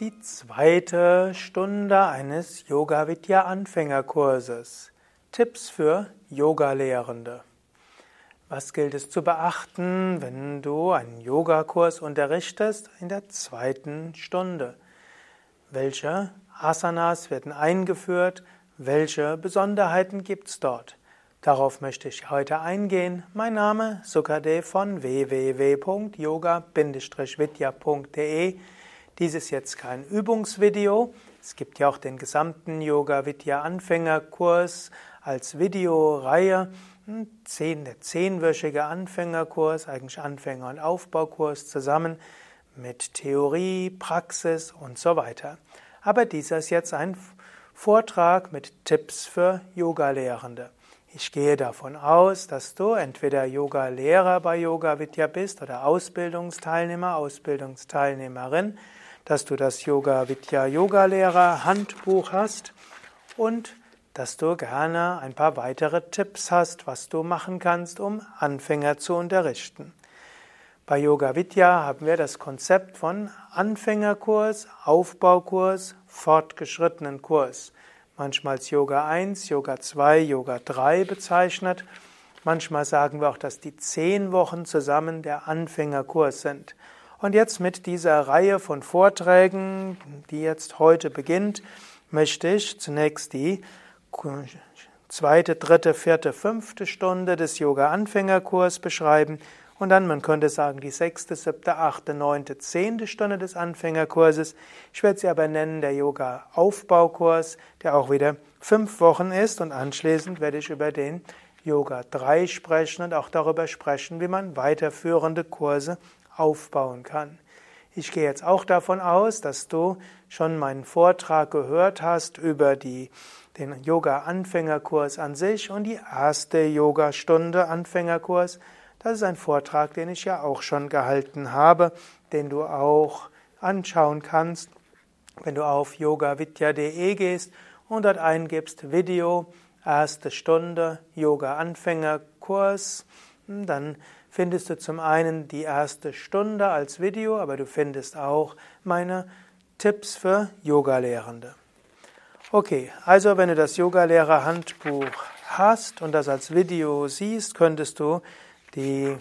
die zweite Stunde eines Yoga Vidya Anfängerkurses. Tipps für Yogalehrende. Was gilt es zu beachten, wenn du einen Yogakurs unterrichtest in der zweiten Stunde? Welche Asanas werden eingeführt? Welche Besonderheiten gibt es dort? Darauf möchte ich heute eingehen. Mein Name Sukadev von www.yoga-vidya.de dies ist jetzt kein Übungsvideo. Es gibt ja auch den gesamten Yoga Vidya Anfängerkurs als Videoreihe. Zehn, der zehnwöchige Anfängerkurs, eigentlich Anfänger- und Aufbaukurs zusammen mit Theorie, Praxis und so weiter. Aber dieser ist jetzt ein Vortrag mit Tipps für Yogalehrende. Ich gehe davon aus, dass du entweder Yoga-Lehrer bei Yoga Vidya bist oder Ausbildungsteilnehmer, Ausbildungsteilnehmerin dass du das Yoga Vidya Yoga Lehrer Handbuch hast und dass du gerne ein paar weitere Tipps hast, was du machen kannst, um Anfänger zu unterrichten. Bei Yoga Vidya haben wir das Konzept von Anfängerkurs, Aufbaukurs, fortgeschrittenen Kurs. Manchmal als Yoga 1, Yoga 2, Yoga 3 bezeichnet. Manchmal sagen wir auch, dass die zehn Wochen zusammen der Anfängerkurs sind. Und jetzt mit dieser Reihe von Vorträgen, die jetzt heute beginnt, möchte ich zunächst die zweite, dritte, vierte, fünfte Stunde des Yoga-Anfängerkurs beschreiben und dann, man könnte sagen, die sechste, siebte, achte, neunte, zehnte Stunde des Anfängerkurses. Ich werde sie aber nennen der Yoga-Aufbaukurs, der auch wieder fünf Wochen ist und anschließend werde ich über den Yoga 3 sprechen und auch darüber sprechen, wie man weiterführende Kurse aufbauen kann. Ich gehe jetzt auch davon aus, dass du schon meinen Vortrag gehört hast über die, den Yoga-Anfängerkurs an sich und die erste Yoga-Stunde Anfängerkurs. Das ist ein Vortrag, den ich ja auch schon gehalten habe, den du auch anschauen kannst, wenn du auf yogavidya.de gehst und dort eingibst Video, erste Stunde Yoga-Anfängerkurs, dann findest du zum einen die erste Stunde als Video, aber du findest auch meine Tipps für Yogalehrende. Okay, also wenn du das Yogalehrer-Handbuch hast und das als Video siehst, könntest du die,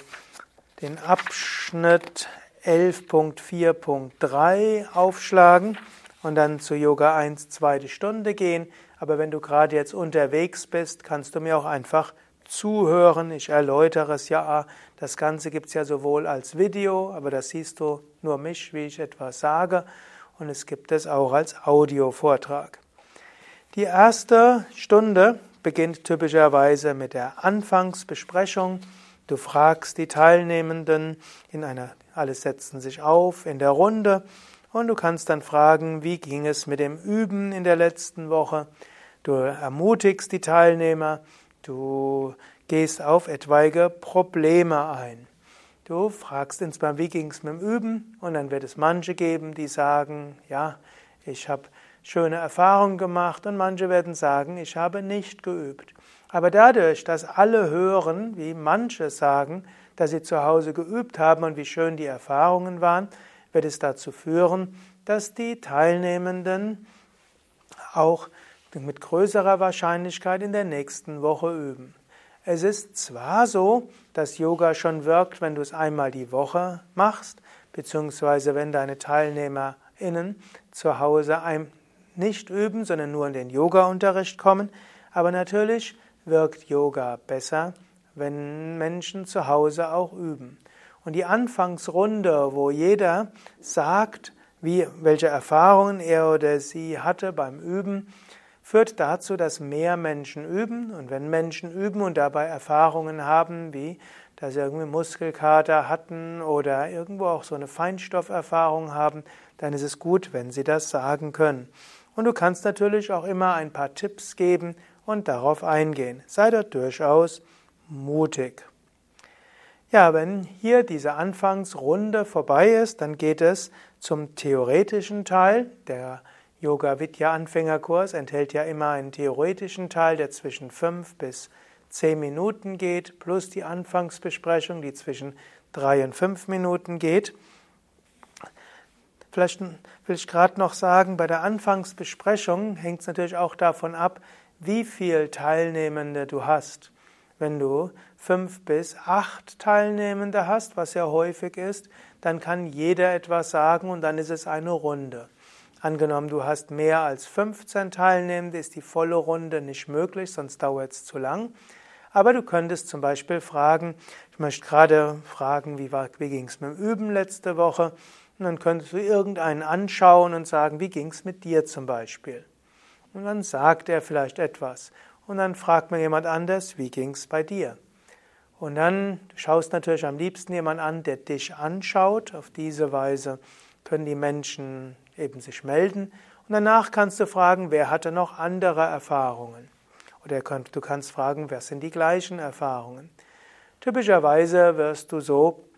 den Abschnitt 11.4.3 aufschlagen und dann zu Yoga 1 zweite Stunde gehen. Aber wenn du gerade jetzt unterwegs bist, kannst du mir auch einfach zuhören. Ich erläutere es ja. Das Ganze gibt es ja sowohl als Video, aber da siehst du nur mich, wie ich etwas sage. Und es gibt es auch als Audiovortrag. Die erste Stunde beginnt typischerweise mit der Anfangsbesprechung. Du fragst die Teilnehmenden in einer, alle setzen sich auf in der Runde und du kannst dann fragen, wie ging es mit dem Üben in der letzten Woche? Du ermutigst die Teilnehmer, Du gehst auf etwaige Probleme ein. Du fragst insbesondere, wie ging es mit dem Üben? Und dann wird es manche geben, die sagen, ja, ich habe schöne Erfahrungen gemacht und manche werden sagen, ich habe nicht geübt. Aber dadurch, dass alle hören, wie manche sagen, dass sie zu Hause geübt haben und wie schön die Erfahrungen waren, wird es dazu führen, dass die Teilnehmenden auch mit größerer Wahrscheinlichkeit in der nächsten Woche üben. Es ist zwar so, dass Yoga schon wirkt, wenn du es einmal die Woche machst, beziehungsweise wenn deine TeilnehmerInnen zu Hause nicht üben, sondern nur in den Yoga-Unterricht kommen, aber natürlich wirkt Yoga besser, wenn Menschen zu Hause auch üben. Und die Anfangsrunde, wo jeder sagt, wie, welche Erfahrungen er oder sie hatte beim Üben, führt dazu, dass mehr Menschen üben. Und wenn Menschen üben und dabei Erfahrungen haben, wie dass sie irgendwie Muskelkater hatten oder irgendwo auch so eine Feinstofferfahrung haben, dann ist es gut, wenn sie das sagen können. Und du kannst natürlich auch immer ein paar Tipps geben und darauf eingehen. Sei dort durchaus mutig. Ja, wenn hier diese Anfangsrunde vorbei ist, dann geht es zum theoretischen Teil der Yoga Vidya Anfängerkurs enthält ja immer einen theoretischen Teil, der zwischen fünf bis zehn Minuten geht, plus die Anfangsbesprechung, die zwischen drei und fünf Minuten geht. Vielleicht will ich gerade noch sagen, bei der Anfangsbesprechung hängt es natürlich auch davon ab, wie viele Teilnehmende du hast. Wenn du fünf bis acht Teilnehmende hast, was ja häufig ist, dann kann jeder etwas sagen und dann ist es eine Runde. Angenommen, du hast mehr als 15 Teilnehmende, ist die volle Runde nicht möglich, sonst dauert es zu lang. Aber du könntest zum Beispiel fragen, ich möchte gerade fragen, wie, wie ging es mit dem Üben letzte Woche? Und dann könntest du irgendeinen anschauen und sagen, wie ging es mit dir zum Beispiel? Und dann sagt er vielleicht etwas. Und dann fragt man jemand anders, wie ging es bei dir? Und dann du schaust natürlich am liebsten jemand an, der dich anschaut. Auf diese Weise können die Menschen eben sich melden. Und danach kannst du fragen, wer hatte noch andere Erfahrungen? Oder du kannst fragen, wer sind die gleichen Erfahrungen? Typischerweise wirst du so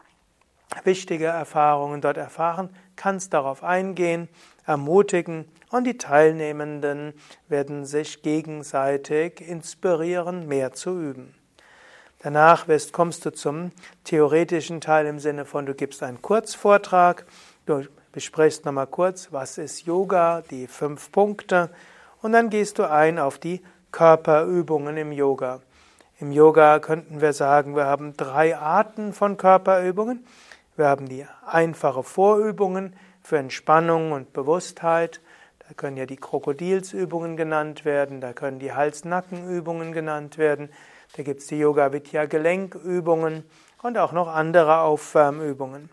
wichtige Erfahrungen dort erfahren, kannst darauf eingehen, ermutigen und die Teilnehmenden werden sich gegenseitig inspirieren, mehr zu üben. Danach kommst du zum theoretischen Teil im Sinne von, du gibst einen Kurzvortrag, du besprichst nochmal kurz, was ist Yoga, die fünf Punkte, und dann gehst du ein auf die Körperübungen im Yoga. Im Yoga könnten wir sagen, wir haben drei Arten von Körperübungen. Wir haben die einfache Vorübungen für Entspannung und Bewusstheit. Da können ja die Krokodilsübungen genannt werden, da können die Hals-Nacken-Übungen genannt werden, da gibt es die Yoga-Vidya-Gelenkübungen und auch noch andere Aufwärmübungen.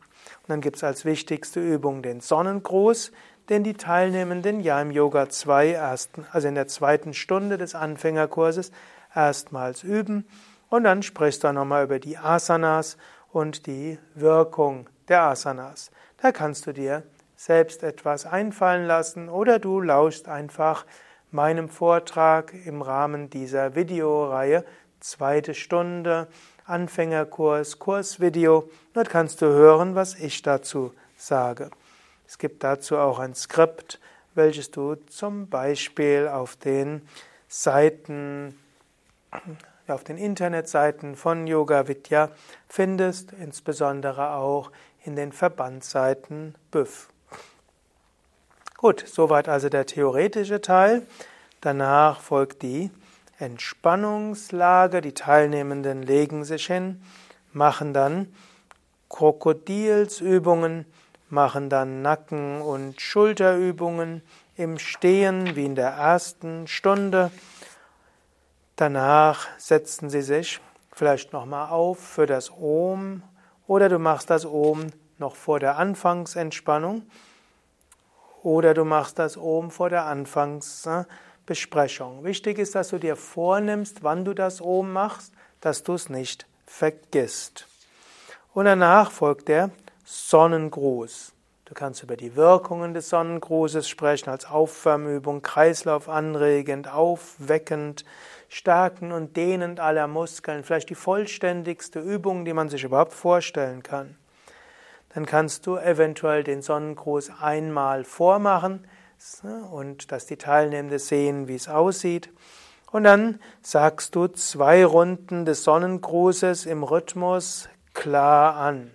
Dann gibt es als wichtigste Übung den Sonnengruß, den die Teilnehmenden ja im Yoga 2 ersten, also in der zweiten Stunde des Anfängerkurses erstmals üben. Und dann sprichst du nochmal über die Asanas und die Wirkung der Asanas. Da kannst du dir selbst etwas einfallen lassen oder du lauschst einfach meinem Vortrag im Rahmen dieser Videoreihe zweite Stunde Anfängerkurs, Kursvideo. Dort kannst du hören, was ich dazu sage. Es gibt dazu auch ein Skript, welches du zum Beispiel auf den Seiten, auf den Internetseiten von Yoga Vidya findest, insbesondere auch in den Verbandsseiten BÜF. Gut, soweit also der theoretische Teil. Danach folgt die Entspannungslage. Die Teilnehmenden legen sich hin, machen dann Krokodilsübungen, machen dann Nacken- und Schulterübungen im Stehen wie in der ersten Stunde. Danach setzen sie sich vielleicht nochmal auf für das Om oder du machst das Om noch vor der Anfangsentspannung oder du machst das Om vor der Anfangsbesprechung. Wichtig ist, dass du dir vornimmst, wann du das Om machst, dass du es nicht vergisst. Und danach folgt der Sonnengruß. Du kannst über die Wirkungen des Sonnengrußes sprechen, als Aufwärmübung, Kreislauf anregend, aufweckend, stärken und dehnend aller Muskeln. Vielleicht die vollständigste Übung, die man sich überhaupt vorstellen kann. Dann kannst du eventuell den Sonnengruß einmal vormachen und dass die Teilnehmenden sehen, wie es aussieht. Und dann sagst du zwei Runden des Sonnengrußes im Rhythmus klar an.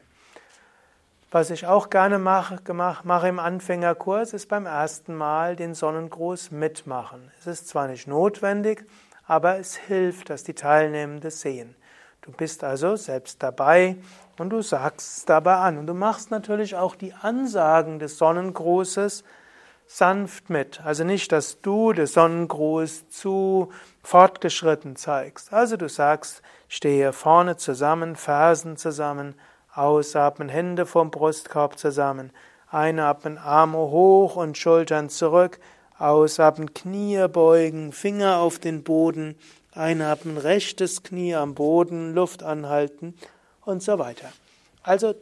Was ich auch gerne mache, mache im Anfängerkurs, ist beim ersten Mal den Sonnengruß mitmachen. Es ist zwar nicht notwendig, aber es hilft, dass die Teilnehmenden sehen. Du bist also selbst dabei und du sagst es dabei an. Und du machst natürlich auch die Ansagen des Sonnengrußes sanft mit. Also nicht, dass du den Sonnengruß zu fortgeschritten zeigst. Also du sagst, stehe vorne zusammen, Fersen zusammen, Ausatmen, Hände vom Brustkorb zusammen. Einatmen, Arme hoch und Schultern zurück. Ausatmen, Knie beugen, Finger auf den Boden. Einatmen, rechtes Knie am Boden, Luft anhalten und so weiter. Also,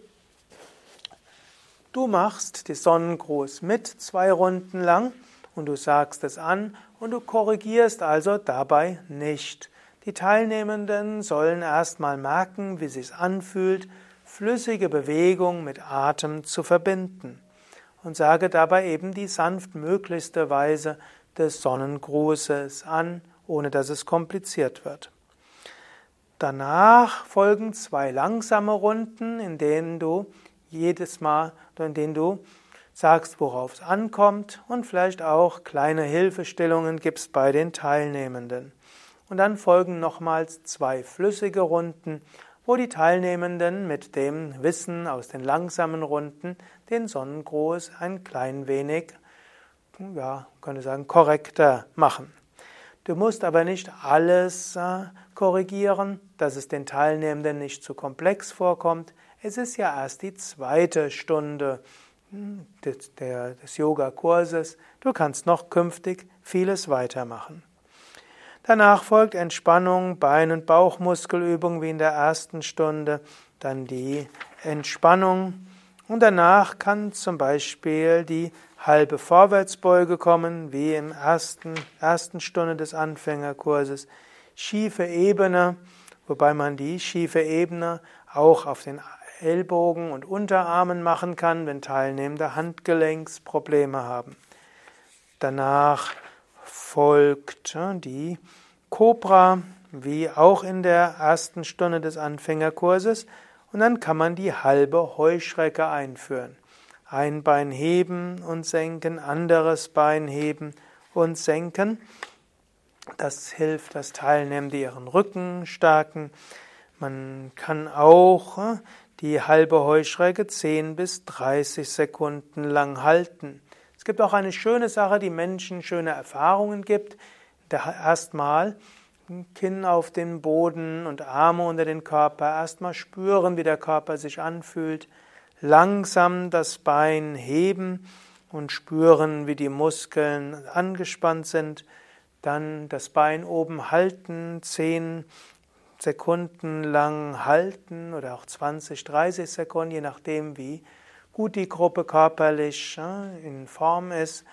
du machst die Sonnengruß mit zwei Runden lang und du sagst es an und du korrigierst also dabei nicht. Die Teilnehmenden sollen erstmal merken, wie es sich anfühlt, flüssige Bewegung mit Atem zu verbinden. Und sage dabei eben die sanftmöglichste Weise des Sonnengrußes an, ohne dass es kompliziert wird. Danach folgen zwei langsame Runden, in denen du jedes Mal, in denen du sagst, worauf es ankommt und vielleicht auch kleine Hilfestellungen gibst bei den Teilnehmenden. Und dann folgen nochmals zwei flüssige Runden, wo die Teilnehmenden mit dem Wissen aus den langsamen Runden den Sonnengruß ein klein wenig, ja, könnte sagen, korrekter machen. Du musst aber nicht alles äh, korrigieren, dass es den Teilnehmenden nicht zu komplex vorkommt. Es ist ja erst die zweite Stunde hm, des, Yoga-Kurses. Du kannst noch künftig vieles weitermachen. Danach folgt Entspannung, Bein- und Bauchmuskelübung wie in der ersten Stunde, dann die Entspannung und danach kann zum Beispiel die halbe Vorwärtsbeuge kommen, wie im ersten, ersten Stunde des Anfängerkurses. Schiefe Ebene, wobei man die schiefe Ebene auch auf den Ellbogen und Unterarmen machen kann, wenn Teilnehmende Handgelenksprobleme haben. Danach folgt die Cobra, wie auch in der ersten Stunde des Anfängerkurses, und dann kann man die halbe Heuschrecke einführen. Ein Bein heben und senken, anderes Bein heben und senken. Das hilft, dass Teilnehmende ihren Rücken stärken. Man kann auch die halbe Heuschrecke 10 bis 30 Sekunden lang halten. Es gibt auch eine schöne Sache, die Menschen schöne Erfahrungen gibt. Erstmal Kinn auf den Boden und Arme unter den Körper. Erstmal spüren, wie der Körper sich anfühlt langsam das Bein heben und spüren, wie die Muskeln angespannt sind. Dann das Bein oben halten, zehn Sekunden lang halten oder auch 20, 30 Sekunden, je nachdem, wie gut die Gruppe körperlich in Form ist.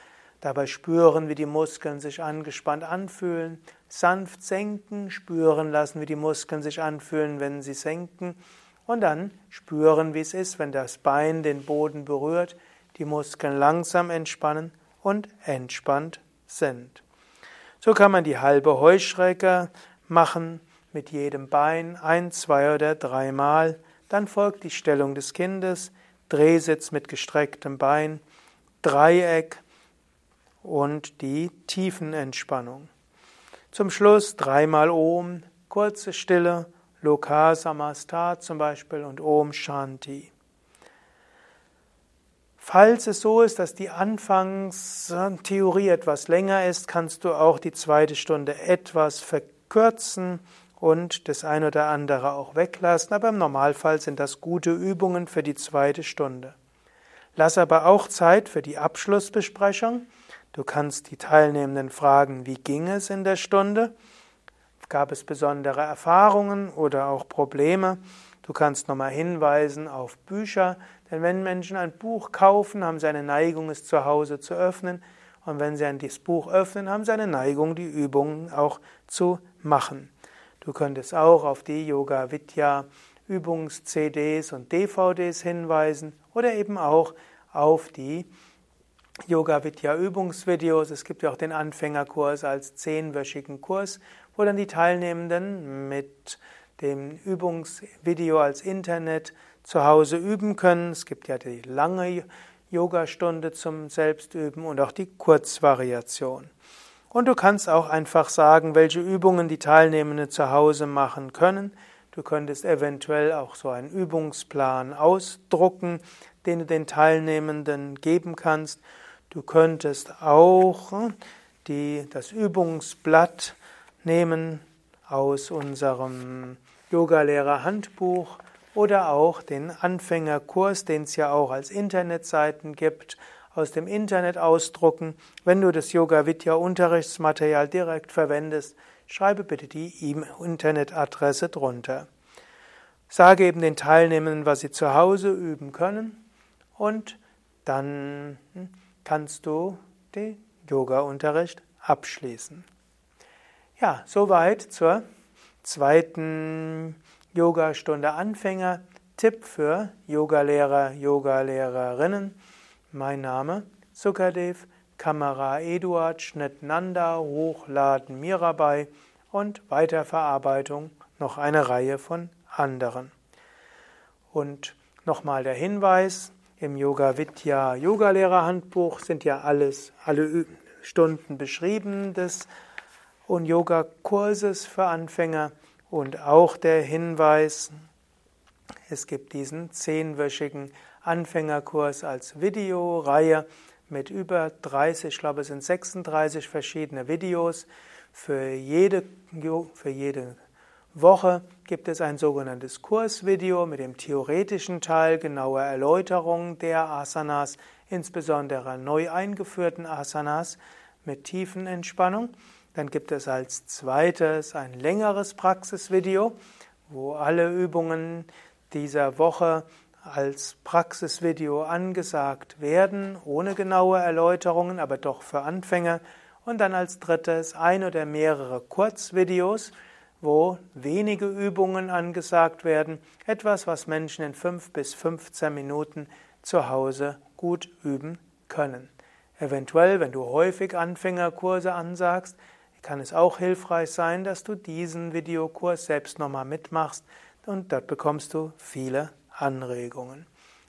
Dabei spüren, wie die Muskeln sich angespannt anfühlen. Sanft senken, spüren lassen, wie die Muskeln sich anfühlen, wenn sie senken und dann spüren, wie es ist, wenn das Bein den Boden berührt, die Muskeln langsam entspannen und entspannt sind. So kann man die halbe Heuschrecke machen mit jedem Bein ein, zwei oder dreimal. Dann folgt die Stellung des Kindes, Drehsitz mit gestrecktem Bein, Dreieck und die Tiefenentspannung. Zum Schluss dreimal Om, kurze Stille Loka Samastat zum Beispiel und Om Shanti. Falls es so ist, dass die Anfangstheorie etwas länger ist, kannst du auch die zweite Stunde etwas verkürzen und das ein oder andere auch weglassen, aber im Normalfall sind das gute Übungen für die zweite Stunde. Lass aber auch Zeit für die Abschlussbesprechung. Du kannst die Teilnehmenden fragen, wie ging es in der Stunde? Gab es besondere Erfahrungen oder auch Probleme? Du kannst nochmal hinweisen auf Bücher, denn wenn Menschen ein Buch kaufen, haben sie eine Neigung, es zu Hause zu öffnen. Und wenn sie ein Buch öffnen, haben sie eine Neigung, die Übungen auch zu machen. Du könntest auch auf die Yoga Vidya Übungs-CDs und DVDs hinweisen oder eben auch auf die Yoga Vidya Übungsvideos. Es gibt ja auch den Anfängerkurs als zehnwöchigen Kurs, wo dann die Teilnehmenden mit dem Übungsvideo als Internet zu Hause üben können. Es gibt ja die lange Yogastunde zum Selbstüben und auch die Kurzvariation. Und du kannst auch einfach sagen, welche Übungen die Teilnehmenden zu Hause machen können. Du könntest eventuell auch so einen Übungsplan ausdrucken, den du den Teilnehmenden geben kannst. Du könntest auch die, das Übungsblatt nehmen aus unserem Yogalehrer-Handbuch oder auch den Anfängerkurs, den es ja auch als Internetseiten gibt, aus dem Internet ausdrucken. Wenn du das Yoga Vidya Unterrichtsmaterial direkt verwendest, schreibe bitte die Internetadresse drunter. Sage eben den Teilnehmenden, was sie zu Hause üben können und dann kannst du den Yoga-Unterricht abschließen. Ja, soweit zur zweiten Yogastunde Anfänger. Tipp für Yogalehrer, Yogalehrerinnen. Mein Name? Sukadev, Kamera Eduard, Schnitt Nanda, Hochladen Mirabai. Und Weiterverarbeitung. Noch eine Reihe von anderen. Und nochmal der Hinweis, Im Yoga Vidya Yogalehrer-Handbuch sind ja alles, alle Stunden beschrieben des und Yoga-Kurses für Anfänger. Und auch der Hinweis, es gibt diesen zehnwöchigen Anfängerkurs als Videoreihe mit über 30, ich glaube es sind 36 verschiedene Videos. Für jede, für jede Woche gibt es ein sogenanntes Kursvideo mit dem theoretischen Teil, genauer Erläuterung der Asanas, insbesondere neu eingeführten Asanas mit Tiefenentspannung. Dann gibt es als zweites ein längeres Praxisvideo, wo alle Übungen dieser Woche als Praxisvideo angesagt werden, ohne genaue Erläuterungen, aber doch für Anfänger. Und dann als drittes ein oder mehrere Kurzvideos, wo wenige Übungen angesagt werden, etwas, was Menschen in fünf bis 15 Minuten zu Hause gut üben können. Eventuell, wenn du häufig Anfängerkurse ansagst, kann es auch hilfreich sein, dass du diesen Videokurs selbst nochmal mitmachst und dort bekommst du viele Anregungen.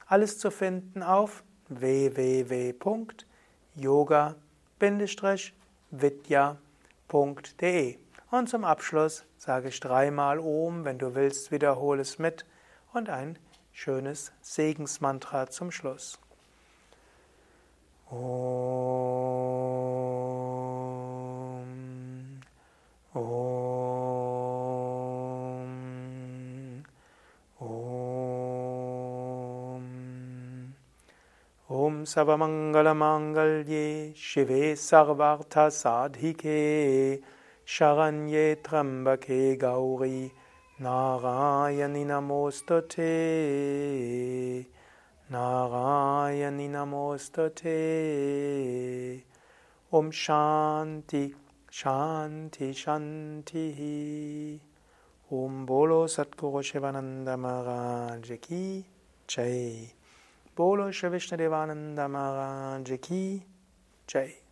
Alles zu finden auf www.yoga-vidya.de. Und zum Abschluss sage ich dreimal Om, wenn du willst, wiederhole es mit und ein schönes Segensmantra zum Schluss. Om. Om Savamangalamangalye Shive Sarvartha Sadhike Sharanye Trambake Gauri Narayani Namostate Narayani Namostate Om Shanti Shanti Shanti Om Bolo Satguru Shivananda Maharaj Ki Jai Bolo Shri Vishnu Devananda Maharaj Ki Jai